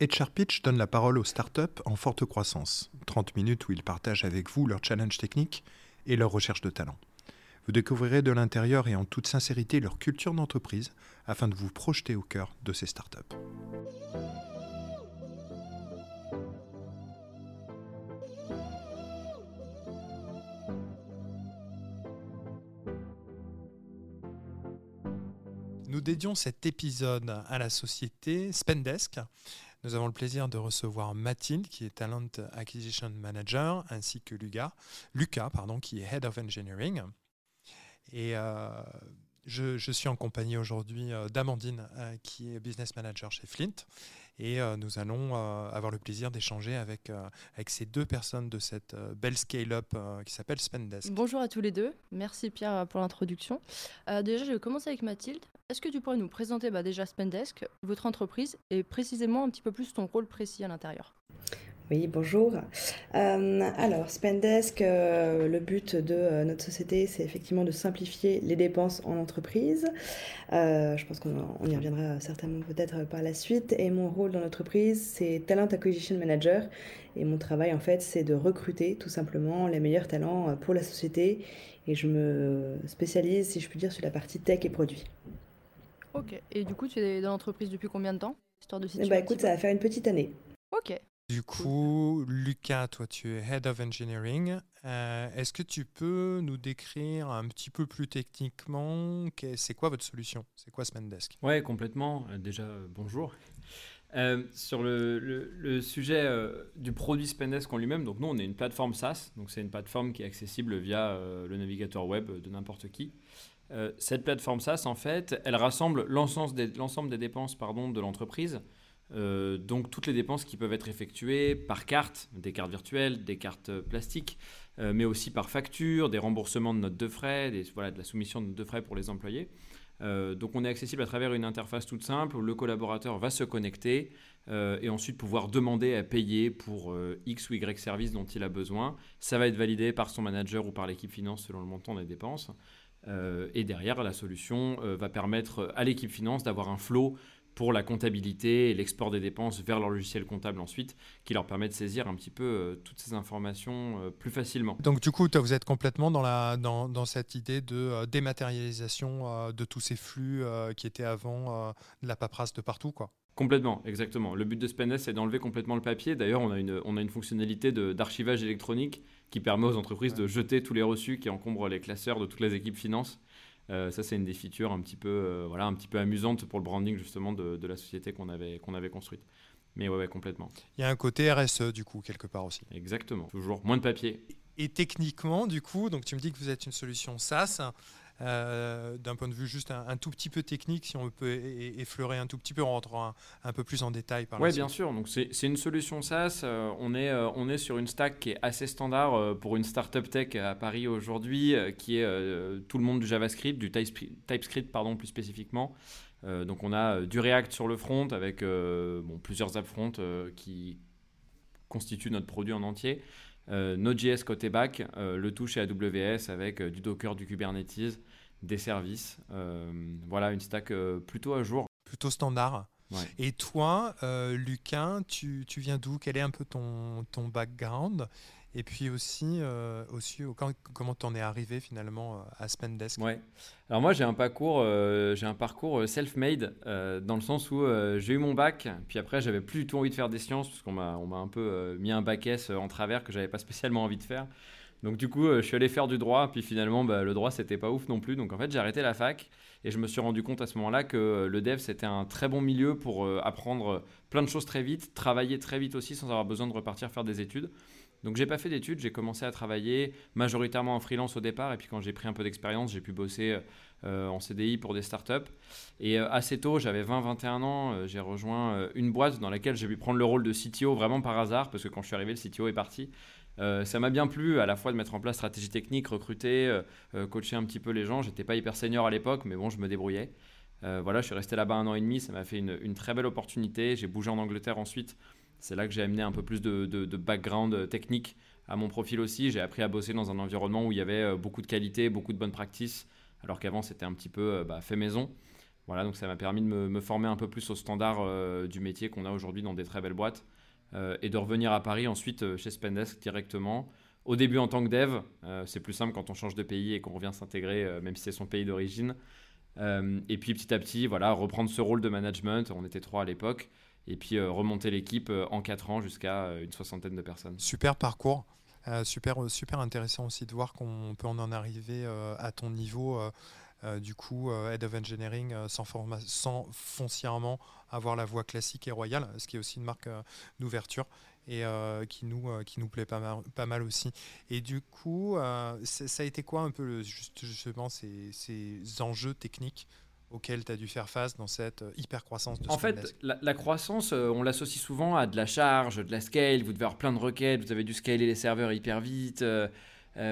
HR Pitch donne la parole aux startups en forte croissance. 30 minutes où ils partagent avec vous leurs challenges techniques et leurs recherches de talent. Vous découvrirez de l'intérieur et en toute sincérité leur culture d'entreprise afin de vous projeter au cœur de ces startups. Nous dédions cet épisode à la société Spendesk. Nous avons le plaisir de recevoir Mathilde, qui est Talent Acquisition Manager, ainsi que Lucas, Lucas pardon, qui est Head of Engineering. Et euh, je, suis en compagnie aujourd'hui euh, d'Amandine, euh, qui est Business Manager chez Flint. Et nous allons avoir le plaisir d'échanger avec, avec ces deux personnes de cette belle scale-up qui s'appelle Spendesk. Bonjour à tous les deux. Merci Pierre pour l'introduction. déjà, je vais commencer avec Mathilde. Est-ce que tu pourrais nous présenter bah, déjà Spendesk, votre entreprise, et précisément un petit peu plus ton rôle précis à l'intérieur? Oui, bonjour. Euh, alors, Spendesk, euh, le but de euh, notre société, c'est effectivement de simplifier les dépenses en entreprise. je pense qu'on y reviendra certainement peut-être par la suite. Et mon rôle dans l'entreprise, c'est Talent Acquisition Manager. Et mon travail, en fait, c'est de recruter tout simplement les meilleurs talents pour la société. Et je me spécialise, si je puis dire, sur la partie tech et produits. Ok. Et du coup, tu es dans l'entreprise depuis combien de temps? Histoire de situer bah, écoute, ça va faire une petite année. Ok. Du coup, Lucas, toi, tu es Head of Engineering. Euh, est-ce que tu peux nous décrire un petit peu plus techniquement c'est quoi votre solution? C'est quoi Spendesk Ouais, complètement. Euh, déjà, euh, bonjour. sur le, sujet du produit Spendesk en lui-même, donc nous, on est une plateforme SaaS. Donc c'est une plateforme qui est accessible via le navigateur web de n'importe qui. cette plateforme SaaS, en fait, elle rassemble l'ensemble des, des dépenses pardon, de l'entreprise euh, donc toutes les dépenses qui peuvent être effectuées par carte, des cartes virtuelles, des cartes plastiques, euh, mais aussi par facture, des remboursements de notes de frais, voilà, de la soumission de notes de frais pour les employés. Euh, donc on est accessible à travers une interface toute simple où le collaborateur va se connecter et ensuite pouvoir demander à payer pour X ou Y service dont il a besoin. Ça va être validé par son manager ou par l'équipe finance selon le montant des dépenses. et derrière, la solution va permettre à l'équipe finance d'avoir un flow pour la comptabilité et l'export des dépenses vers leur logiciel comptable ensuite, qui leur permet de saisir un petit peu euh, toutes ces informations euh, plus facilement. Donc du coup, vous êtes complètement dans, la, dans, dans cette idée de euh, dématérialisation de tous ces flux qui étaient avant de la paperasse de partout, quoi. Complètement, exactement. Le but de Spendesk, c'est d'enlever complètement le papier. D'ailleurs, on, a une, on a une fonctionnalité d'archivage électronique qui permet aux entreprises de jeter tous les reçus qui encombrent les classeurs de toutes les équipes finances euh, ça, c'est une des features un petit peu, euh, voilà, un petit peu amusante pour le branding justement de, de la société qu'on avait, qu'on avait construite. Mais ouais, complètement. Il y a un côté RSE du coup quelque part aussi. Exactement, toujours moins de papier. Et techniquement, du coup, donc tu me dis que vous êtes une solution SaaS. Euh, d'un point de vue juste un, tout petit peu technique, si on peut effleurer un tout petit peu, on rentrera un, peu plus en détail par Oui, bien sûr. Donc c'est une solution SaaS. Euh, on, est, euh, on est sur une stack qui est assez standard pour une startup tech à Paris aujourd'hui, qui est tout le monde du JavaScript, du TypeScript pardon, plus spécifiquement. donc on a du React sur le front avec bon, plusieurs apps front qui constituent notre produit en entier. Node.js côté back, le tout chez AWS avec du Docker, du Kubernetes, des services. Euh, voilà, une stack euh, plutôt à jour. Plutôt standard. Et toi, euh, Lucas, tu, tu viens d'où? Quel est un peu ton, ton background? Et puis aussi, aussi comment tu en es arrivé finalement à Spendesk? Ouais. Alors moi j'ai un parcours, j'ai un parcours self-made dans le sens où j'ai eu mon bac, puis après j'avais plus du tout envie de faire des sciences parce qu'on m'a, on m'a un peu mis un bac S en travers que j'avais pas spécialement envie de faire. Donc du coup, euh, je suis allé faire du droit, puis finalement, bah, le droit, c'était pas ouf non plus. Donc en fait, j'ai arrêté la fac et je me suis rendu compte à ce moment-là que euh, le dev, c'était un très bon milieu pour euh, apprendre plein de choses très vite, travailler très vite aussi sans avoir besoin de repartir faire des études. Donc j'ai pas fait d'études, j'ai commencé à travailler majoritairement en freelance au départ, et puis quand j'ai pris un peu d'expérience, j'ai pu bosser en CDI pour des startups. Et assez tôt, j'avais 20-21 ans, j'ai rejoint une boîte dans laquelle j'ai pu prendre le rôle de CTO vraiment par hasard, parce que quand je suis arrivé, le CTO est parti. Euh, ça m'a bien plu à la fois de mettre en place stratégie technique, recruter, euh, euh, coacher un petit peu les gens. J'étais pas hyper senior à l'époque, mais bon, je me débrouillais. voilà, je suis resté là-bas un an et demi, ça m'a fait une, très belle opportunité. J'ai bougé en Angleterre ensuite. C'est là que j'ai amené un peu plus de, background technique à mon profil aussi. J'ai appris à bosser dans un environnement où il y avait beaucoup de qualité, beaucoup de bonnes pratiques, alors qu'avant c'était un petit peu bah, fait maison. Voilà, donc ça m'a permis de me, former un peu plus au standard du métier qu'on a aujourd'hui dans des très belles boîtes et de revenir à Paris ensuite chez Spendesk directement. Au début en tant que dev, c'est plus simple quand on change de pays et qu'on revient s'intégrer, même si c'est son pays d'origine. et puis petit à petit, voilà, reprendre ce rôle de management. On était trois à l'époque et puis remonter l'équipe en quatre ans jusqu'à une soixantaine de personnes. Super parcours. Euh, super, euh, super intéressant aussi de voir qu'on peut en arriver euh, à ton niveau. Du coup, Head of Engineering sans, sans, foncièrement avoir la voie classique et royale, ce qui est aussi une marque d'ouverture et qui, nous, qui nous plaît pas mal, pas mal aussi. Et du coup, ça a été quoi un peu justement ces, ces enjeux techniques auquel tu as dû faire face dans cette euh, hyper croissance de En fait, la, croissance, euh, on l'associe souvent à de la charge, de la scale. Vous devez avoir plein de requêtes, vous avez dû scaler les serveurs hyper vite, euh,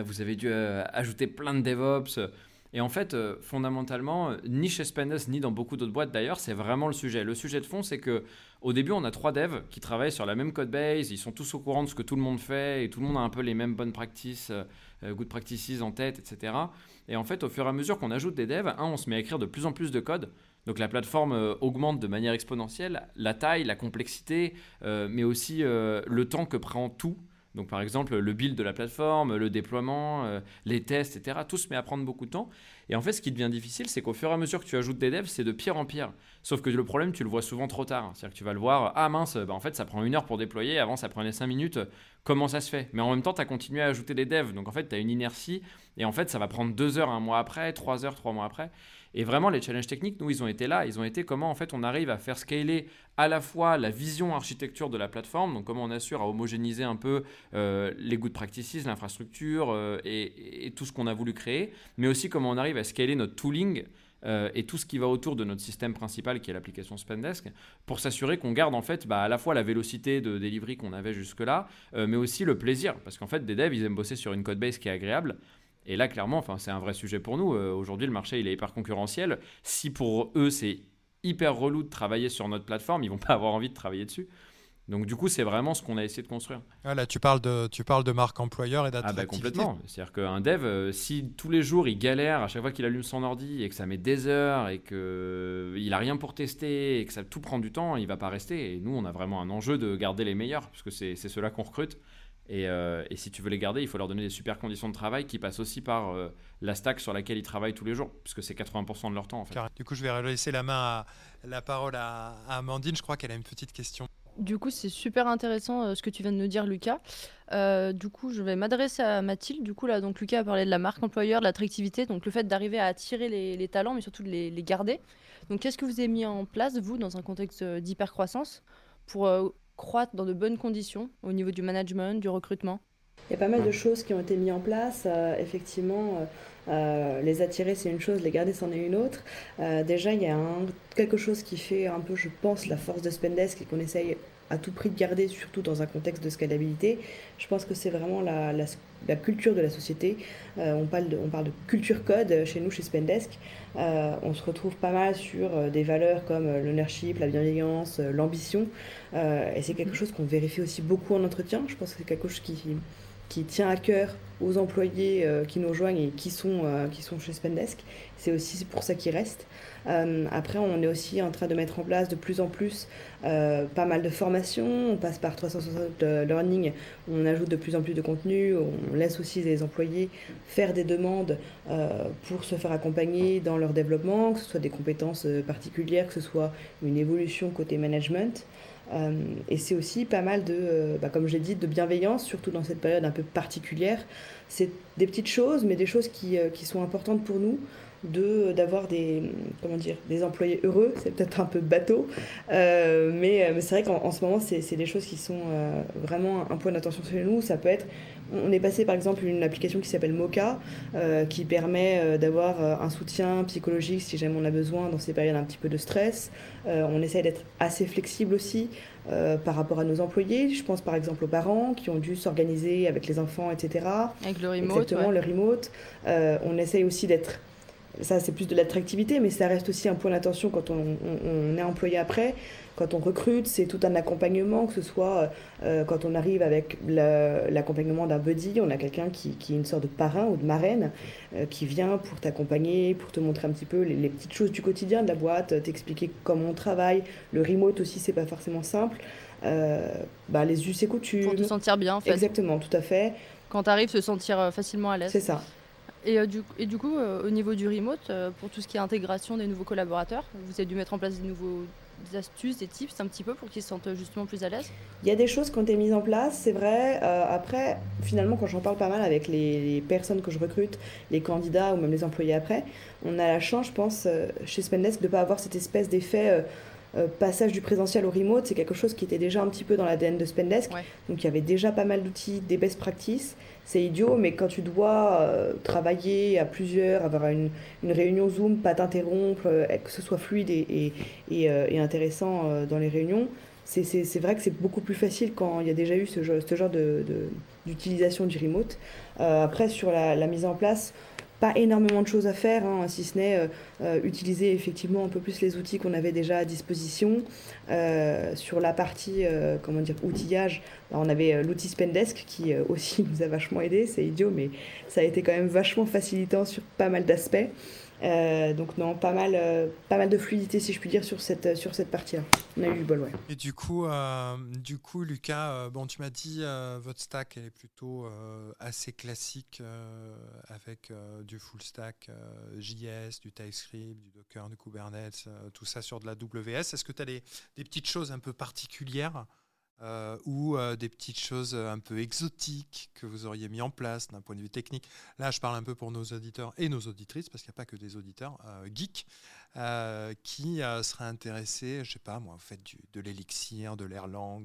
vous avez dû ajouter plein de DevOps. Et en fait, fondamentalement, ni chez Spendesk, ni dans beaucoup d'autres boîtes d'ailleurs, c'est vraiment le sujet. Le sujet de fond, c'est que au début, on a trois devs qui travaillent sur la même code base, ils sont tous au courant de ce que tout le monde fait, et tout le monde a un peu les mêmes bonnes practices, good practices en tête, etc. Et en fait, au fur et à mesure qu'on ajoute des devs, on se met à écrire de plus en plus de code. Donc la plateforme euh, augmente de manière exponentielle la taille, la complexité, euh, mais aussi euh, le temps que prend tout. Donc par exemple le build de la plateforme, le déploiement, les tests, etc. Tout se met à prendre beaucoup de temps. Et en fait ce qui devient difficile, c'est qu'au fur et à mesure que tu ajoutes des devs, c'est de pire en pire. Sauf que le problème, tu le vois souvent trop tard. C'est-à-dire que tu vas le voir, ah mince, bah, en fait ça prend une heure pour déployer, avant ça prenait cinq minutes, comment ça se fait? Mais en même temps, tu as continué à ajouter des devs. Donc en fait, tu as une inertie et en fait, ça va prendre deux heures un mois après, trois heures trois mois après. Et vraiment, les challenges techniques, nous, ils ont été là. Ils ont été comment, en fait, on arrive à faire scaler à la fois la vision architecture de la plateforme, donc comment on assure à homogénéiser un peu euh, les good practices, l'infrastructure euh, et, tout ce qu'on a voulu créer, mais aussi comment on arrive à scaler notre tooling. Euh, et tout ce qui va autour de notre système principal qui est l'application Spendesk pour s'assurer qu'on garde en fait bah, à la fois la vélocité de delivery qu'on avait jusque-là mais aussi le plaisir parce qu'en fait des devs ils aiment bosser sur une code base qui est agréable et là, clairement, enfin, c'est un vrai sujet pour nous. Euh, aujourd'hui, le marché, il est hyper concurrentiel. Si pour eux, c'est hyper relou de travailler sur notre plateforme, ils vont pas avoir envie de travailler dessus. Donc du coup, c'est vraiment ce qu'on a essayé de construire. Ah, là, tu parles de, tu parles de marque employeur et d'attractivité. Ah bah complètement. C'est-à-dire qu'un dev, euh, si tous les jours il galère à chaque fois qu'il allume son ordi et que ça met des heures et qu'il euh, n'a rien pour tester et que ça tout prend du temps, il va pas rester. Et nous, on a vraiment un enjeu de garder les meilleurs, puisque c'est ceux-là qu'on recrute. Euh, et, si tu veux les garder, il faut leur donner des super conditions de travail qui passent aussi par euh, la stack sur laquelle ils travaillent tous les jours, puisque c'est 80% de leur temps. En fait. Du coup, je vais laisser la main à, la parole à, Amandine. Je crois qu'elle a une petite question. Du coup, c'est super intéressant euh, ce que tu viens de nous dire, Lucas. du coup, je vais m'adresser à Mathilde. Du coup, là, donc Lucas a parlé de la marque employeur, de l'attractivité, donc le fait d'arriver à attirer les, talents, mais surtout de les, les garder. Donc, qu'est-ce que vous avez mis en place, vous, dans un contexte d'hypercroissance, pour croître dans de bonnes conditions au niveau du management, du recrutement Il y a pas mal de choses qui ont été mises en place. Euh, effectivement, euh, euh, les attirer, c'est une chose, les garder, c'en est une autre. déjà, il y a quelque chose qui fait un peu, je pense, la force de Spendesk et qu'on essaye à tout prix de garder, surtout dans un contexte de scalabilité. Je pense que c'est vraiment la, la, culture de la société. Euh, on, parle de, on parle de culture code chez nous, chez Spendesk. Euh, on se retrouve pas mal sur euh, des valeurs comme l'ownership, la bienveillance, l'ambition. et c'est quelque chose qu'on vérifie aussi beaucoup en entretien. Je pense que c'est quelque chose qui, qui tient à cœur aux employés qui nous rejoignent et qui sont, qui sont chez Spendesk. C'est aussi pour ça qu'ils restent. Euh, après, on est aussi en train de mettre en place de plus en plus euh, pas mal de formations. On passe par 360 Learning, on ajoute de plus en plus de contenu. On laisse aussi les employés faire des demandes euh, pour se faire accompagner dans leur développement, que ce soit des compétences particulières, que ce soit une évolution côté management. Et c'est aussi pas mal de, bah, comme j'ai dit, de bienveillance, surtout dans cette période un peu particulière. C'est des petites choses, mais des choses qui, qui sont importantes pour nous de d'avoir des comment dire des employés heureux c'est peut-être un peu bateau euh, mais, mais c'est vrai qu'en ce moment c'est des choses qui sont euh, vraiment un point d'attention chez nous ça peut être on est passé par exemple une application qui s'appelle Mocha euh, qui permet d'avoir un soutien psychologique si jamais on a besoin dans ces périodes un petit peu de stress on essaie d'être assez flexible aussi par rapport à nos employés. Je pense par exemple aux parents qui ont dû s'organiser avec les enfants, etc. Avec le remote. Exactement, le remote. on essaye aussi d'être ça c'est plus de l'attractivité, mais ça reste aussi un point d'attention quand on, on, est employé après. Quand on recrute, c'est tout un accompagnement, que ce soit euh, quand on arrive avec l'accompagnement d'un buddy, on a quelqu'un qui, qui, est une sorte de parrain ou de marraine euh, qui vient pour t'accompagner, pour te montrer un petit peu les, petites choses du quotidien de la boîte, t'expliquer comment on travaille. Le remote aussi, c'est pas forcément simple. Euh, bah, les us et coutumes. Pour te sentir bien, en fait. Exactement, tout à fait. Quand tu arrives, se sentir facilement à l'aise. C'est ça. Et, du, et, du, coup, au niveau du remote, pour tout ce qui est intégration des nouveaux collaborateurs, vous avez dû mettre en place des nouveaux des astuces, des tips un petit peu pour qu'ils se sentent justement plus à l'aise Il y a des choses qui ont été mises en place, c'est vrai. Euh, après, finalement, quand j'en parle pas mal avec les, personnes que je recrute, les candidats ou même les employés après, on a la chance, je pense, euh, chez Spendesk, de ne pas avoir cette espèce d'effet. Euh, passage du présentiel au remote, c'est quelque chose qui était déjà un petit peu dans l'ADN de Spendesk. Donc il y avait déjà pas mal d'outils, des best practices c'est idiot, mais quand tu dois euh, travailler à plusieurs, avoir une, une réunion Zoom, pas t'interrompre, euh, que ce soit fluide et, et, euh, et, intéressant dans les réunions, c'est vrai que c'est beaucoup plus facile quand il y a déjà eu ce, ce genre d'utilisation de, du remote. après, sur la, la, mise en place, pas énormément de choses à faire, hein, si ce n'est euh, euh, utiliser effectivement un peu plus les outils qu'on avait déjà à disposition. Euh, sur la partie comment dire, outillage, bah, on avait l'outil Spendesk qui aussi nous a vachement aidé, c'est idiot, mais ça a été quand même vachement facilitant sur pas mal d'aspects. Euh, donc non, pas mal, euh, pas mal de fluidité si je puis dire sur cette, sur cette partie-là. On a eu du bol, ouais. Et du coup, euh, du coup Lucas, bon, tu m'as dit votre stack est plutôt assez classique avec du full stack JS, du TypeScript, du Docker, du Kubernetes, tout ça sur de la WS. Est-ce que tu as des, des, petites choses un peu particulières euh, ou euh, des petites choses euh, un peu exotiques que vous auriez mis en place d'un point de vue technique. Là, je parle un peu pour nos auditeurs et nos auditrices, parce qu'il n'y a pas que des auditeurs geeks qui seraient intéressés, je sais pas moi, en fait, de l'élixir, de l'Erlang,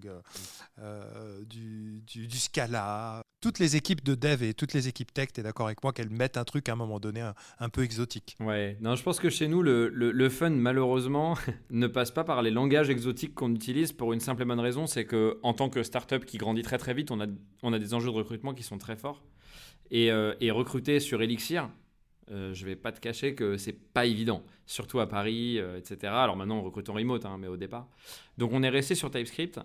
du, du, du, Scala. Toutes les équipes de dev et toutes les équipes tech, tu es d'accord avec moi qu'elles mettent un truc à un moment donné un, peu exotique. Ouais, non, je pense que chez nous, le, le, fun, malheureusement, ne passe pas par les langages exotiques qu'on utilise pour une simple et bonne raison, c'est que en tant que startup qui grandit très très vite, on a, on a des enjeux de recrutement qui sont très forts. Et, euh, recruter sur Elixir, euh, je vais pas te cacher que c'est pas évident, surtout à Paris, euh, etc. Alors maintenant, on recrute en remote, hein, mais au départ. Donc on est resté sur TypeScript.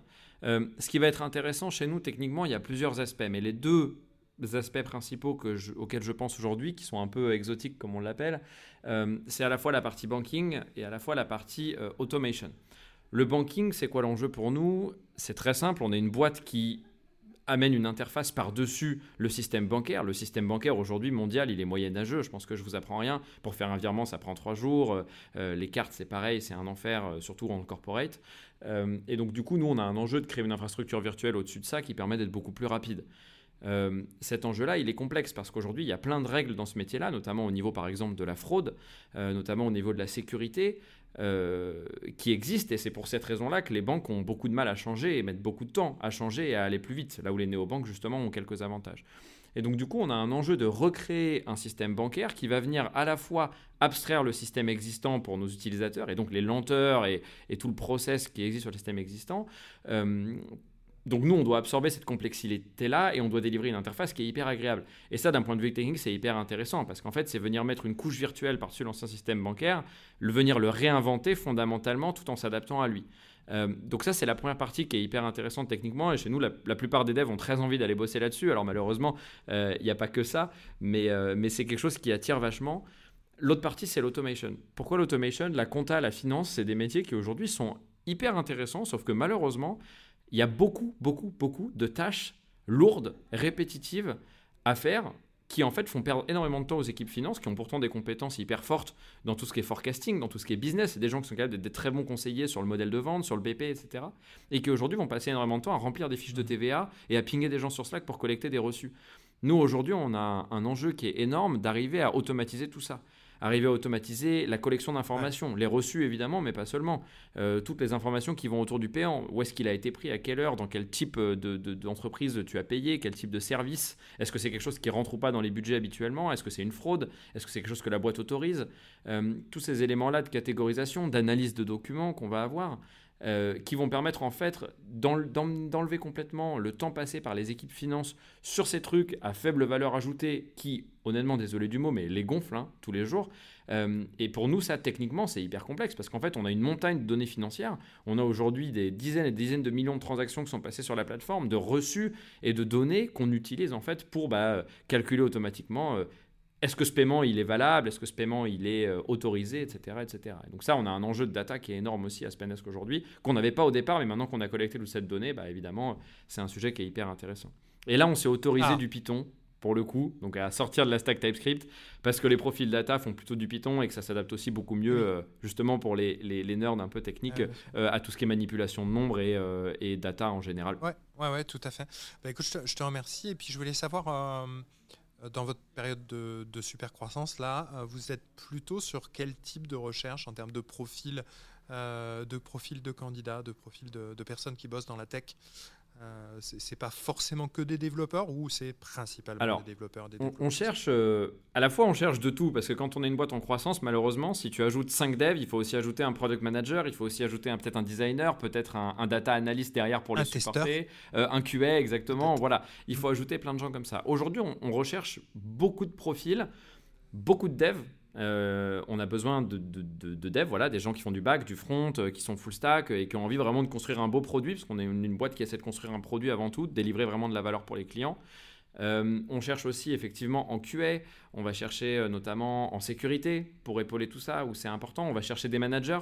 Euh, ce qui va être intéressant chez nous, techniquement, il y a plusieurs aspects, mais les deux aspects principaux que auxquels je pense aujourd'hui, qui sont un peu exotiques comme on l'appelle, c'est à la fois la partie banking et à la fois la partie automation. Le banking, c'est quoi l'enjeu pour nous? C'est très simple, on est une boîte qui amène une interface par-dessus le système bancaire. Le système bancaire aujourd'hui mondial, il est moyenâgeux. Je pense que je vous apprends rien. Pour faire un virement, ça prend trois jours. Euh, les cartes, c'est pareil, c'est un enfer, euh, surtout en corporate. Euh, et donc du coup, nous, on a un enjeu de créer une infrastructure virtuelle au-dessus de ça qui permet d'être beaucoup plus rapide. Cet enjeu-là, il est complexe parce qu'aujourd'hui, il y a plein de règles dans ce métier-là, notamment au niveau, par exemple, de la fraude, notamment au niveau de la sécurité. Euh, qui existe et c'est pour cette raison-là que les banques ont beaucoup de mal à changer et mettent beaucoup de temps à changer et à aller plus vite, là où les néobanques justement ont quelques avantages. Et donc du coup, on a un enjeu de recréer un système bancaire qui va venir à la fois abstraire le système existant pour nos utilisateurs et donc les lenteurs et, tout le process qui existe sur le système existant. Euh, donc nous, on doit absorber cette complexité-là et on doit délivrer une interface qui est hyper agréable. Et ça, d'un point de vue technique, c'est hyper intéressant parce qu'en fait, c'est venir mettre une couche virtuelle par-dessus l'ancien système bancaire, le venir le réinventer fondamentalement tout en s'adaptant à lui. Euh, donc ça, c'est la première partie qui est hyper intéressante techniquement. Et chez nous, la, plupart des devs ont très envie d'aller bosser là-dessus. Alors malheureusement, euh, il n'y a pas que ça, mais, euh, mais c'est quelque chose qui attire vachement. L'autre partie, c'est l'automation. Pourquoi l'automation? La compta, la finance, c'est des métiers qui aujourd'hui sont hyper intéressants, sauf que malheureusement, il y a beaucoup, beaucoup, beaucoup de tâches lourdes, répétitives à faire qui en fait font perdre énormément de temps aux équipes finances qui ont pourtant des compétences hyper fortes dans tout ce qui est forecasting, dans tout ce qui est business, c'est des gens qui sont capables d'être des très bons conseillers sur le modèle de vente, sur le BP, etc. Et qui aujourd'hui vont passer énormément de temps à remplir des fiches de TVA et à pinguer des gens sur Slack pour collecter des reçus. Nous aujourd'hui on a un enjeu qui est énorme d'arriver à automatiser tout ça arriver à automatiser la collection d'informations, les reçus évidemment, mais pas seulement. Euh, toutes les informations qui vont autour du payant, où est-ce qu'il a été pris, à quelle heure, dans quel type d'entreprise de, tu as payé, quel type de service, est-ce que c'est quelque chose qui rentre ou pas dans les budgets habituellement, est-ce que c'est une fraude, est-ce que c'est quelque chose que la boîte autorise? Euh, tous ces éléments-là de catégorisation, d'analyse de documents qu'on va avoir. Euh, qui vont permettre en fait d'enlever complètement le temps passé par les équipes finances sur ces trucs à faible valeur ajoutée qui, honnêtement, désolé du mot, mais les gonflent hein, tous les jours. Euh, et pour nous, ça, techniquement, c'est hyper complexe parce qu'en fait, on a une montagne de données financières. On a aujourd'hui des dizaines et dizaines de millions de transactions qui sont passées sur la plateforme, de reçus et de données qu'on utilise en fait pour bah, calculer automatiquement. Euh, est-ce que ce paiement il est valable, est-ce que ce paiement il est euh, autorisé, etc., etc. donc ça, on a un enjeu de data qui est énorme aussi à Spendesk aujourd'hui, qu'on n'avait pas au départ, mais maintenant qu'on a collecté toute cette donnée, bah, évidemment, c'est un sujet qui est hyper intéressant. Et là, on s'est autorisé ah. du Python pour le coup, donc à sortir de la stack TypeScript, parce que les profils data font plutôt du Python et que ça s'adapte aussi beaucoup mieux, euh, justement pour les, les, nerds un peu techniques, ah, euh, à tout ce qui est manipulation de nombres et, et data en général. Ouais, ouais, ouais tout à fait. Bah, écoute, je te, je te, remercie. Et puis, je voulais savoir dans votre période de, super croissance, là, euh, vous êtes plutôt sur quel type de recherche en termes de profil, euh, de profil de candidats, de profil de, personnes qui bossent dans la tech euh, c'est pas forcément que des développeurs ou c'est principalement des développeurs, des On, cherche, euh, à la fois on cherche de tout parce que quand on est une boîte en croissance, malheureusement, si tu ajoutes 5 devs, il faut aussi ajouter un product manager, il faut aussi ajouter peut-être un designer, peut-être un, data analyst derrière pour les supporter, euh, un QA exactement. Voilà, il faut ajouter plein de gens comme ça. Aujourd'hui, on, on recherche beaucoup de profils, beaucoup de devs euh, on a besoin de, de, devs, voilà, des gens qui font du back, du front, euh, qui sont full stack et qui ont envie vraiment de construire un beau produit, parce qu'on est une, boîte qui essaie de construire un produit avant tout, de délivrer vraiment de la valeur pour les clients. Euh, on cherche aussi effectivement en QA, on va chercher notamment en sécurité pour épauler tout ça, où c'est important, on va chercher des managers.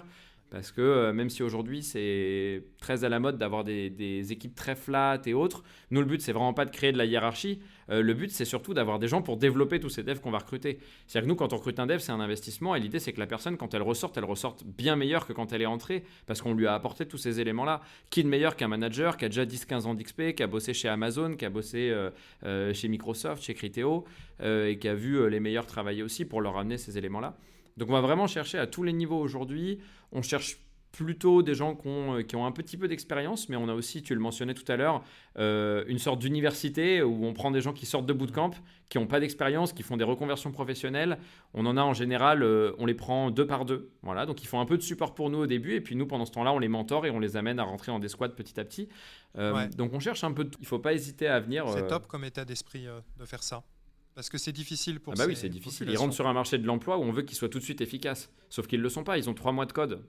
Parce que euh, même si aujourd'hui c'est très à la mode d'avoir des, équipes très flat et autres, nous le but c'est vraiment pas de créer de la hiérarchie. Euh, le but c'est surtout d'avoir des gens pour développer tous ces devs qu'on va recruter. C'est-à-dire que nous quand on recrute un dev c'est un investissement et l'idée c'est que la personne quand elle ressorte elle ressorte bien meilleure que quand elle est entrée parce qu'on lui a apporté tous ces éléments-là. Qui de meilleur qu'un manager qui a déjà 10-15 ans d'XP, qui a bossé chez Amazon, qui a bossé euh, chez Microsoft, chez Criteo et qui a vu les meilleurs travailler aussi pour leur amener ces éléments-là. Donc on va vraiment chercher à tous les niveaux aujourd'hui. On cherche plutôt des gens qui ont, euh, qui ont un petit peu d'expérience, mais on a aussi, tu le mentionnais tout à l'heure, euh, une sorte d'université où on prend des gens qui sortent de bootcamp, qui n'ont pas d'expérience, qui font des reconversions professionnelles. On en a en général, euh, on les prend deux par deux. Voilà, donc ils font un peu de support pour nous au début, et puis nous, pendant ce temps-là, on les mentore et on les amène à rentrer dans des squads petit à petit. Donc on cherche un peu de. Il ne faut pas hésiter à venir. C'est top comme état d'esprit de faire ça. Parce que c'est difficile pour ah bah oui, c'est difficile. Ils rentrent sur un marché de l'emploi où on veut qu'ils soient tout de suite efficaces. Sauf qu'ils ne le sont pas. Ils ont trois mois de code.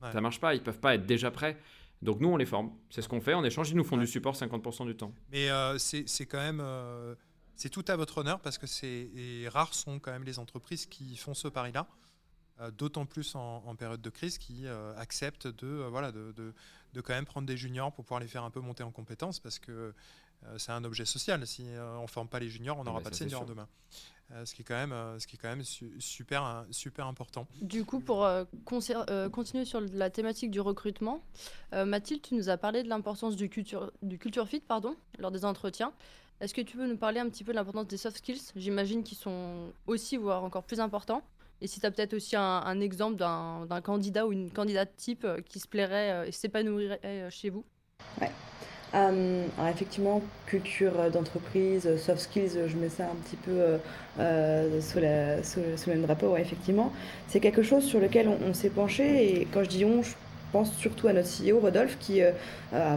Ça Ça marche pas. Ils peuvent pas être déjà prêts. Donc nous, on les forme. C'est ce qu'on fait. En échange, ils nous font du support 50% du temps. Mais euh, c'est quand même... Euh, c'est tout à votre honneur parce que c'est rares sont quand même les entreprises qui font ce pari-là. Euh, d'autant plus en, période de crise qui acceptent de, voilà, de, de, de, quand même prendre des juniors pour pouvoir les faire un peu monter en compétences parce que c'est un objet social. Si euh, on ne forme pas les juniors, on n'aura pas de seniors demain. Euh, ce qui est quand même, ce qui est quand même super, super important. Du coup, pour continuer sur la thématique du recrutement, Mathilde, tu nous as parlé de l'importance du culture, du culture fit pardon, lors des entretiens. Est-ce que tu peux nous parler un petit peu de l'importance des soft skills? J'imagine qu'ils sont aussi, voire encore plus importants. Et si tu as peut-être aussi un, exemple d'un candidat ou une candidate type qui se plairait et s'épanouirait chez vous? Ouais. Euh, alors effectivement, culture d'entreprise, soft skills, je mets ça un petit peu euh, euh, sous, le même drapeau, effectivement. C'est quelque chose sur lequel on, s'est penché et quand je dis on, je pense surtout à notre CEO, Rodolphe, qui a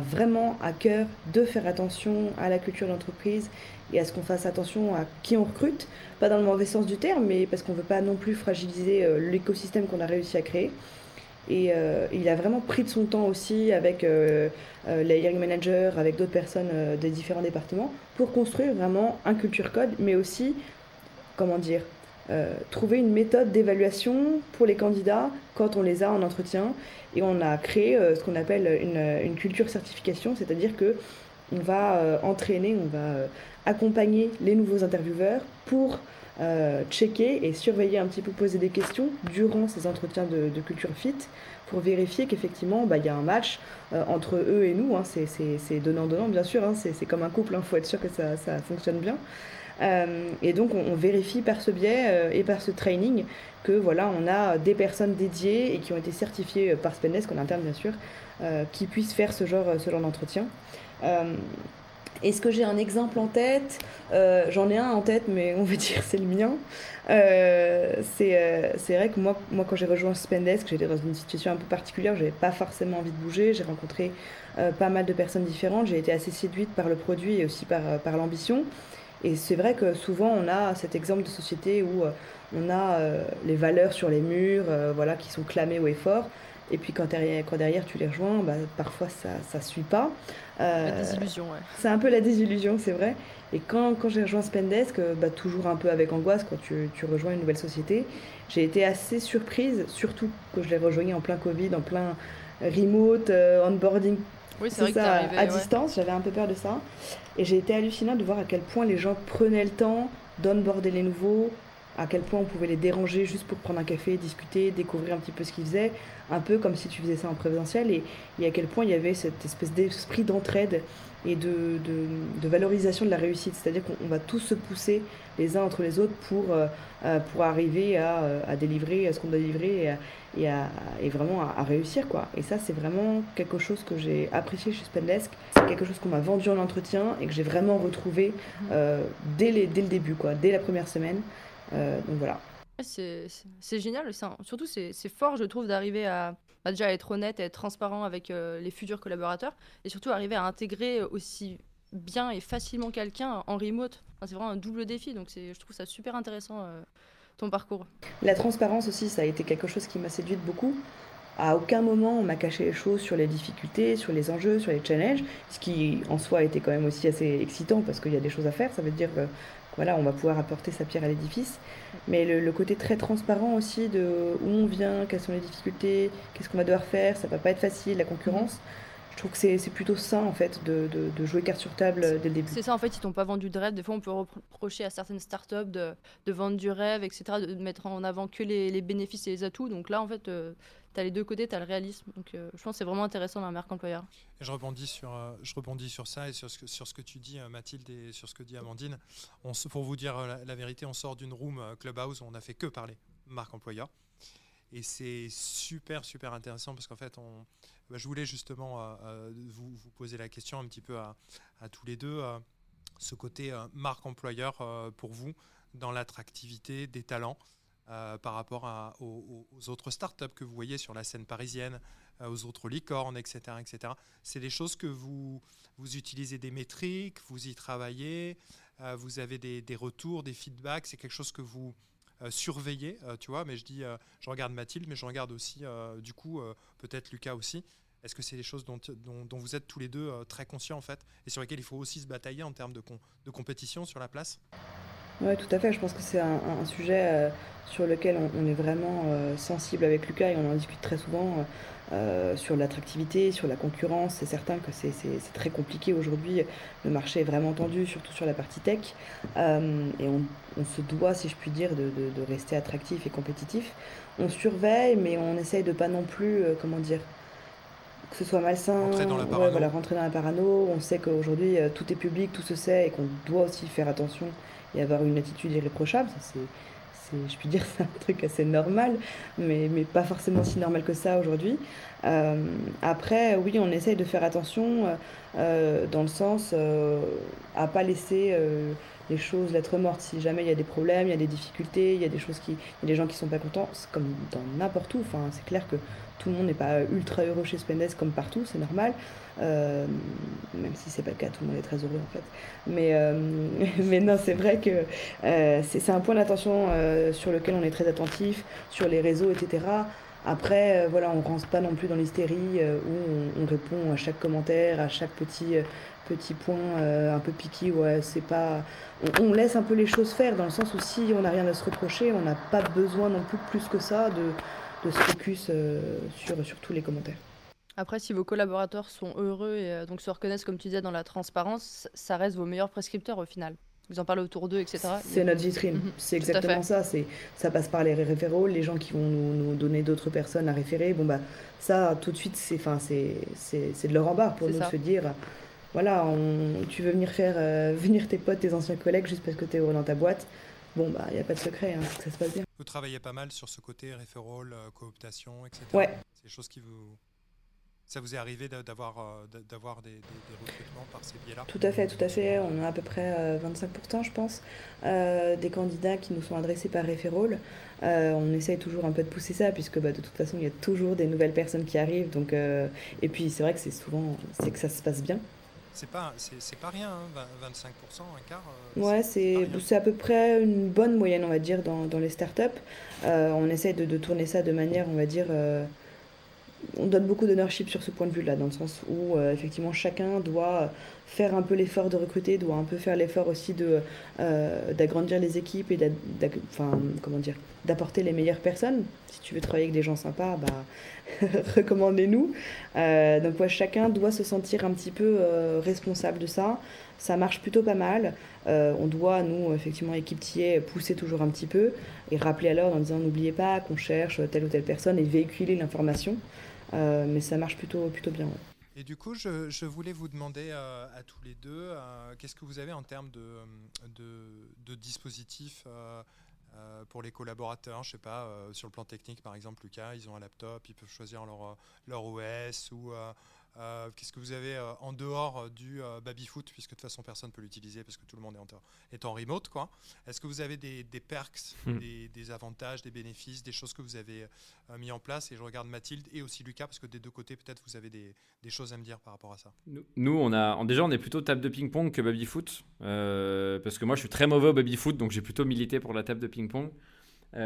vraiment à cœur de faire attention à la culture d'entreprise et à ce qu'on fasse attention à qui on recrute, pas dans le mauvais sens du terme, mais parce qu'on ne veut pas non plus fragiliser l'écosystème qu'on a réussi à créer. Et euh, il a vraiment pris de son temps aussi avec euh, euh, les hiring managers, avec d'autres personnes des différents départements, pour construire vraiment un culture code, mais aussi, comment dire, trouver une méthode d'évaluation pour les candidats quand on les a en entretien. Et on a créé ce qu'on appelle une, une, culture certification, c'est-à-dire que on va entraîner, on va accompagner les nouveaux intervieweurs pour euh, checker et surveiller un petit peu, poser des questions durant ces entretiens de, culture fit pour vérifier qu'effectivement bah, il y a un match euh, entre eux et nous. Hein. c'est donnant-donnant, bien sûr, hein. c'est comme un couple, il hein. faut être sûr que ça, ça fonctionne bien. Euh, et donc on, vérifie par ce biais et par ce training que voilà, on a des personnes dédiées et qui ont été certifiées par Spendesk en interne bien sûr, qui puissent faire ce genre, ce genre d'entretien. Est-ce que j'ai un exemple en tête? Euh, J'en ai un en tête, mais on va dire c'est le mien. Euh, euh, c'est vrai que moi, moi quand j'ai rejoint Spendesk, j'étais dans une situation un peu particulière. J'avais pas forcément envie de bouger. J'ai rencontré pas mal de personnes différentes. J'ai été assez séduite par le produit et aussi par, par l'ambition. Et c'est vrai que souvent on a cet exemple de société où on a les valeurs sur les murs, voilà, qui sont clamées haut et fort. Et puis quand derrière, quand derrière tu les rejoins, bah, parfois ça ne suit pas. Euh, la désillusion, ouais. C'est un peu la désillusion, c'est vrai. Et quand, quand j'ai rejoint Spendesk, euh, bah, toujours un peu avec angoisse quand tu, tu rejoins une nouvelle société, j'ai été assez surprise, surtout que je l'ai rejoigné en plein Covid, en plein remote, euh, onboarding. Oui, c'est vrai ça, arrivé, à distance, j'avais un peu peur de ça. Et j'ai été hallucinante de voir à quel point les gens prenaient le temps d'onboarder les nouveaux, à quel point on pouvait les déranger juste pour prendre un café, discuter, découvrir un petit peu ce qu'ils faisaient, un peu comme si tu faisais ça en présentiel, et, et à quel point il y avait cette espèce d'esprit d'entraide et de, de, valorisation de la réussite. C'est-à-dire qu'on va tous se pousser les uns entre les autres pour, euh, euh, pour arriver à, euh, à, délivrer ce qu'on doit livrer et, à, et, vraiment à, réussir. Quoi. Et ça, c'est vraiment quelque chose que j'ai apprécié chez Spendesk. C'est quelque chose qu'on m'a vendu en entretien et que j'ai vraiment retrouvé mmh. dès, les, dès le début, quoi, dès la première semaine. Euh, donc voilà. C'est génial, surtout c'est fort je trouve d'arriver à déjà être honnête et être transparent avec euh, les futurs collaborateurs et surtout arriver à intégrer aussi bien et facilement quelqu'un en remote. c'est vraiment un double défi donc je trouve ça super intéressant euh, ton parcours. La transparence aussi ça a été quelque chose qui m'a séduite beaucoup. À aucun moment on m'a caché les choses sur les difficultés, sur les enjeux, sur les challenges, ce qui en soi était quand même aussi assez excitant parce qu'il y a des choses à faire. Ça veut dire voilà, on va pouvoir apporter sa pierre à l'édifice. Mais le, côté très transparent aussi de où on vient, quelles sont les difficultés, qu'est-ce qu'on va devoir faire, ça va pas être facile, la concurrence. Trouve que c'est plutôt sain en fait de, de, jouer carte sur table dès le début. C'est ça en fait, ils t'ont pas vendu de rêve. Des fois, on peut reprocher à certaines startups de, de vendre du rêve, etc., de mettre en avant que les, les bénéfices et les atouts. Donc là, en fait, euh, tu as les deux côtés, tu as le réalisme. Donc euh, je pense que c'est vraiment intéressant dans la marque employeur. Et je rebondis sur, euh, je rebondis sur ça et sur ce que, sur ce que tu dis, euh, Mathilde, et sur ce que dit Amandine. On, pour vous dire la, vérité, on sort d'une room Clubhouse où on n'a fait que parler marque employeur. Et c'est super, super intéressant parce qu'en fait, bah, je voulais justement vous, vous, poser la question un petit peu à, tous les deux. ce côté marque employeur pour vous dans l'attractivité des talents. Euh, par rapport aux, autres startups que vous voyez sur la scène parisienne, euh, aux autres licornes, etc. etc. C'est des choses que vous, vous utilisez des métriques, vous y travaillez, euh, vous avez des, retours, des feedbacks, c'est quelque chose que vous surveillez, tu vois, mais je dis, je regarde Mathilde, mais je regarde aussi, du coup, peut-être Lucas aussi. Est-ce que c'est des choses dont, vous êtes tous les deux très conscients en fait, et sur lesquelles il faut aussi se batailler en termes de compétition sur la place? Oui, tout à fait. Je pense que c'est un, sujet euh, sur lequel on, est vraiment euh, sensible avec Lucas et on en discute très souvent euh, sur l'attractivité, sur la concurrence. C'est certain que c'est très compliqué aujourd'hui. Le marché est vraiment tendu, surtout sur la partie tech. et on, se doit, si je puis dire, de, rester attractif et compétitif. On surveille, mais on essaye de pas non plus, comment dire, que ce soit malsain, rentrer dans la parano. voilà, rentrer dans la parano. On sait qu'aujourd'hui tout est public, tout se sait et qu'on doit aussi faire attention et avoir une attitude irréprochable. Ça, c'est, je puis dire, c'est un truc assez normal, mais, mais pas forcément si normal que ça aujourd'hui. Euh, après, oui, on essaye de faire attention euh, euh, dans le sens à pas laisser les choses lettres mortes. Si jamais il y a des problèmes, il y a des difficultés, il y a des choses qui, il y a des gens qui sont pas contents, c'est comme dans n'importe où. Enfin, c'est clair que tout le monde n'est pas ultra heureux chez Spendesk comme partout, c'est normal. Euh, même si c'est pas le cas, tout le monde est très heureux en fait. Mais, euh, mais non, c'est vrai que euh, c'est un point d'attention sur lequel on est très attentif, sur les réseaux, etc. Après, voilà, on ne rentre pas non plus dans l'hystérie où on, répond à chaque commentaire, à chaque petit, petit point un peu piqué. Ouais, pas... On, laisse un peu les choses faire dans le sens où si on n'a rien à se reprocher, on n'a pas besoin non plus plus que ça de, de se focus sur, sur tous les commentaires. Après, si vos collaborateurs sont heureux et euh, donc se reconnaissent, comme tu disais, dans la transparence, ça reste vos meilleurs prescripteurs au final. Vous en parlez autour d'eux, etc. C'est notre vitrine. Mhm. C'est exactement ça. C'est ça passe par les référents, les gens qui vont nous, donner d'autres personnes à référer. Bon bah ça, tout de suite, c'est enfin c'est c'est de leur embarras pour nous de se dire. Voilà, on, tu veux venir faire euh, venir tes potes, tes anciens collègues juste parce que tu es heureux dans ta boîte. Bon, bah, il n'y a pas de secret, hein, ça se passe bien. Vous travaillez pas mal sur ce côté référol, euh, cooptation, etc. Ouais. C'est des choses qui vous, Ça vous est arrivé d'avoir d'avoir des, recrutements par ces biais-là Tout à fait, tout à fait. On a à peu près 25%, je pense, des candidats qui nous sont adressés par référol. on essaye toujours un peu de pousser ça, puisque bah, de toute façon, il y a toujours des nouvelles personnes qui arrivent. Donc, et puis, c'est vrai que c'est souvent c'est que ça se passe bien. C'est pas, c'est, pas rien, 25%, hein, un quart. Euh, ouais, c'est, c'est à peu près une bonne moyenne, on va dire, dans, dans les startups. Euh, on essaie de, de, tourner ça de manière, on va dire, euh, on donne beaucoup d'ownership sur ce point de vue-là, dans le sens où euh, effectivement chacun doit faire un peu l'effort de recruter, doit un peu faire l'effort aussi euh, d'agrandir les équipes et d'apporter les meilleures personnes. Si tu veux travailler avec des gens sympas, bah, recommandez-nous. Euh, donc ouais, chacun doit se sentir un petit peu responsable de ça. Ça marche plutôt pas mal. on doit, nous, effectivement, équipetiers, pousser toujours un petit peu et rappeler à l'ordre en disant n'oubliez pas qu'on cherche telle ou telle personne et véhiculer l'information. Euh, mais ça marche plutôt, plutôt bien. Et du coup, je, je, voulais vous demander euh, à tous les deux, euh, qu'est-ce que vous avez en termes de, de, dispositifs pour les collaborateurs? Je sais pas, sur le plan technique, par exemple, Lucas, ils ont un laptop, ils peuvent choisir leur, leur OS ou qu'est-ce que vous avez euh, en dehors euh, du baby-foot, puisque de toute façon personne ne peut l'utiliser parce que tout le monde est en, est en remote quoi. Est-ce que vous avez des, perks, hmm. des, avantages, des bénéfices, des choses que vous avez mis en place? Et je regarde Mathilde et aussi Lucas, parce que des deux côtés, peut-être vous avez des, choses à me dire par rapport à ça. Nous, on a, déjà, on est plutôt table de ping-pong que baby-foot, parce que moi, je suis très mauvais au baby-foot, donc j'ai plutôt milité pour la table de ping-pong.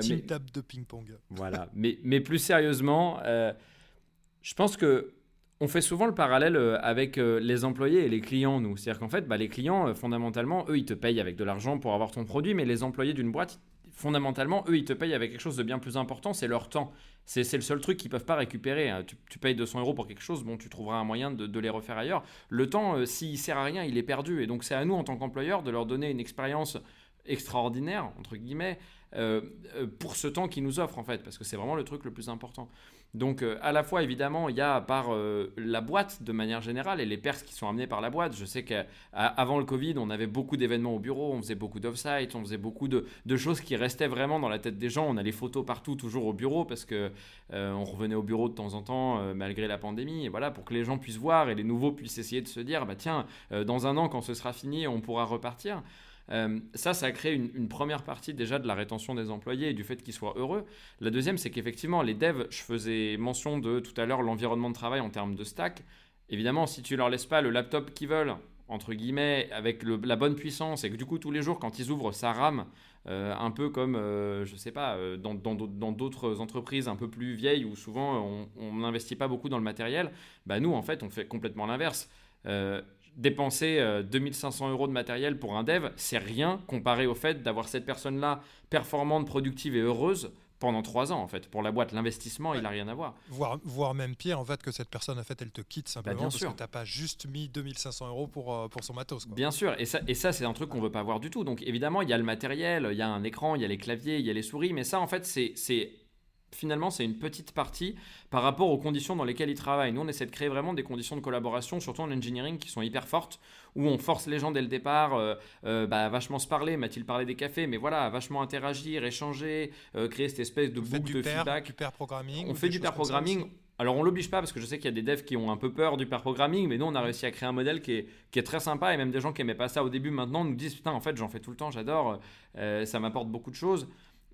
Team table de ping-pong. Voilà, mais, mais plus sérieusement, je pense que on fait souvent le parallèle euh, avec euh, les employés et les clients, nous. C'est-à-dire qu'en fait, bah, les clients, euh, fondamentalement, eux, ils te payent avec de l'argent pour avoir ton produit, mais les employés d'une boîte, fondamentalement, eux, ils te payent avec quelque chose de bien plus important, c'est leur temps. C'est le seul truc qu'ils peuvent pas récupérer. Hein. Tu, payes 200 euros pour quelque chose, bon, tu trouveras un moyen de, les refaire ailleurs. Le temps, s'il sert à rien, il est perdu. Et donc, c'est à nous, en tant qu'employeur, de leur donner une expérience extraordinaire, entre guillemets, pour ce temps qu'ils nous offrent, en fait, parce que c'est vraiment le truc le plus important. Donc euh, à la fois évidemment il y a par euh, la boîte de manière générale et les pertes qui sont amenées par la boîte. Je sais qu'avant le Covid on avait beaucoup d'événements au bureau, on faisait beaucoup d'off-site, on faisait beaucoup de, choses qui restaient vraiment dans la tête des gens. On a les photos partout toujours au bureau parce que euh, on revenait au bureau de temps en temps malgré la pandémie et voilà pour que les gens puissent voir et les nouveaux puissent essayer de se dire bah tiens dans un an quand ce sera fini on pourra repartir. Euh, ça, ça a créé une, première partie déjà de la rétention des employés et du fait qu'ils soient heureux. La deuxième, c'est qu'effectivement, les devs, je faisais mention de tout à l'heure l'environnement de travail en termes de stack. Évidemment, si tu leur laisses pas le laptop qu'ils veulent, entre guillemets, avec la bonne puissance, et que du coup, tous les jours, quand ils ouvrent, ça rame, euh, un peu comme, euh, je sais pas, dans d'autres entreprises un peu plus vieilles où souvent on n'investit pas beaucoup dans le matériel, bah nous, en fait, on fait complètement l'inverse dépenser 2500 euh, euros de matériel pour un dev, c'est rien comparé au fait d'avoir cette personne-là performante, productive et heureuse pendant trois ans en fait. Pour la boîte, l'investissement, il n'a rien à voir. Voire, même pire en fait que cette personne en fait elle te quitte simplement bah, parce que tu n'as pas juste mis 2500 euros pour, euh, pour son matos. Bien sûr, et ça, et ça c'est un truc qu'on veut pas voir du tout. Donc évidemment, il y a le matériel, il y a un écran, il y a les claviers, il y a les souris, mais ça en fait c'est finalement, c'est une petite partie par rapport aux conditions dans lesquelles ils travaillent. Nous, on essaie de créer vraiment des conditions de collaboration, surtout en engineering, qui sont hyper fortes, où on force les gens dès le départ euh, euh, bah, à vachement se parler. Mathilde parlait des cafés, mais voilà, à vachement interagir, échanger, euh, créer cette espèce de boucle de feedback. Du pair programming. On fait du pair programming. Alors on l'oblige pas parce que je sais qu'il y a des devs qui ont un peu peur du pair programming, mais nous on a réussi à créer un modèle qui est, qui est très sympa et même des gens qui aimaient pas ça au début maintenant nous disent putain en fait j'en fais tout le temps, j'adore, ça m'apporte beaucoup de choses.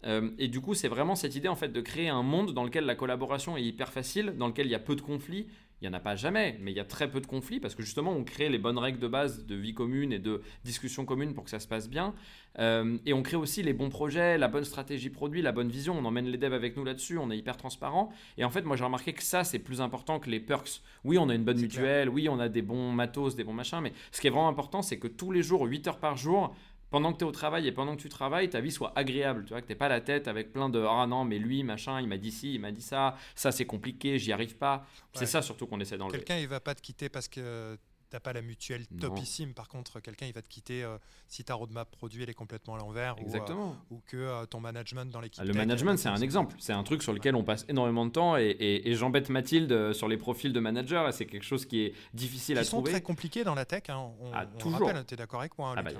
Euh, et du coup, c'est vraiment cette idée en fait de créer un monde dans lequel la collaboration est hyper facile, dans lequel il y a peu de conflits. Il n'y en a pas jamais, mais il y a très peu de conflits parce que justement, on crée les bonnes règles de base de vie commune et de discussion commune pour que ça se passe bien. Euh, et on crée aussi les bons projets, la bonne stratégie produit, la bonne vision. On emmène les devs avec nous là-dessus, on est hyper transparent. Et en fait, moi, j'ai remarqué que ça, c'est plus important que les perks. Oui, on a une bonne mutuelle, oui, on a des bons matos, des bons machins, mais ce qui est vraiment important, c'est que tous les jours, 8 heures par jour, pendant que tu es au travail et pendant que tu travailles, ta vie soit agréable. Tu vois, que tu pas la tête avec plein de Ah non, mais lui, machin, il m'a dit ci, il m'a dit ça, ça c'est compliqué, j'y arrive pas. C'est ça surtout qu'on essaie d'enlever. Quelqu'un, il va pas te quitter parce que t'as pas la mutuelle topissime. Par contre, quelqu'un, il va te quitter euh, si ta roadmap produit elle est complètement à l'envers. Exactement. Ou, euh, que euh, ton management dans l'équipe. Le management, c'est un exemple. C'est un truc sur lequel on passe énormément de temps et, j'embête Mathilde sur les profils de manager. C'est quelque chose qui est difficile à trouver. Ils sont très compliqués dans la tech. Hein. On, ah, toujours. tu es d'accord avec moi hein, ah, bah,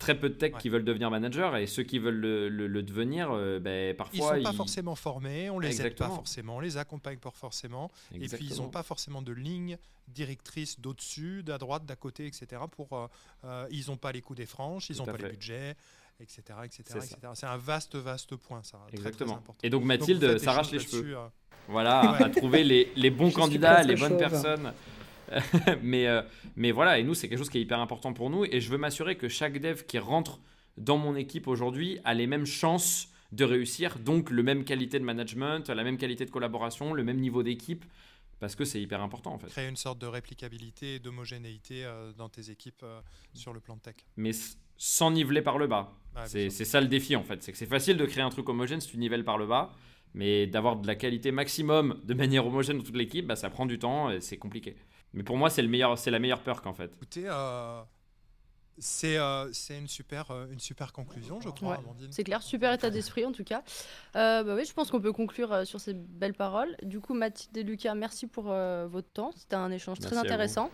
très peu de tech Ouais. qui veulent devenir manager et ceux qui veulent le, le- le devenir, euh, ben, Ils parfois sont pas forcément formés, on les aide pas Exactement. forcément, on les accompagne pas forcément. Et puis ils Exactement. n'ont pas forcément de ligne directrice d'au-dessus, d'à droite, d'à côté, etc. Pour, euh, euh, ils n'ont pas les coups des franches, ils n'ont pas les budgets, etc. etc., C'est etc. Un vaste, vaste point, ça. très, très Exactement. Et donc Mathilde s'arrache les cheveux. euh, Voilà, Ouais. à trouver les, les bons candidats, les bonnes chauve. personnes. mais, euh, mais voilà, et nous, c'est quelque chose qui est hyper important pour nous. Et je veux m'assurer que chaque dev qui rentre dans mon équipe aujourd'hui a les mêmes chances de réussir, donc le même qualité de management, la même qualité de collaboration, le même niveau d'équipe, parce que c'est hyper important en fait. créer une sorte de réplicabilité et d'homogénéité euh, dans tes équipes euh, sur le plan de tech. Mais sans niveler par le bas. C'est ça le défi en fait. C'est que c'est facile de créer un truc homogène si tu nivelles par le bas, mais d'avoir de la qualité maximum de manière homogène dans toute l'équipe, bah, ça prend du temps et c'est compliqué. Mais pour moi, c'est la meilleure peur qu'en fait. Écoutez, euh, c'est euh, c'est une, super, euh, une super conclusion, je crois, Ouais. Amandine. C'est clair, super état d'esprit en tout cas. Euh, bah oui, je pense qu'on peut conclure euh, sur ces belles paroles. Du coup, Mathilde et Lucas, merci pour euh, votre temps. C'était un échange très Merci intéressant.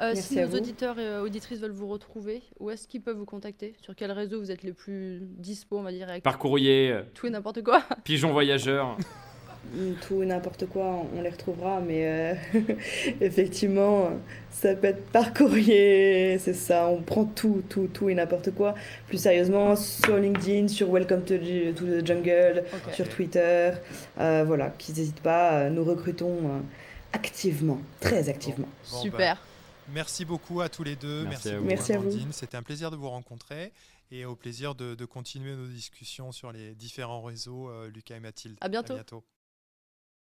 Euh, si nos vous. auditeurs et euh, auditrices veulent vous retrouver, où est-ce qu'ils peuvent vous contacter? Sur quel réseau vous êtes les plus dispo, on va dire, Par courrier, tout et n'importe quoi? pigeon voyageur. Tout et n'importe quoi, on les retrouvera, mais euh, effectivement, ça peut être par courrier, c'est ça, on prend tout, tout, tout et n'importe quoi. Plus sérieusement, sur LinkedIn, sur Welcome to, the Jungle, sur Twitter, euh, voilà, qu'ils n'hésitent pas, euh, nous recrutons activement, très activement. Bon, bah, Super. Merci beaucoup à tous les deux. Merci Merci, à vous. vous. C'était un plaisir de vous rencontrer et au plaisir de, de continuer nos discussions sur les différents réseaux, euh, Lucas et Mathilde. À bientôt. À bientôt.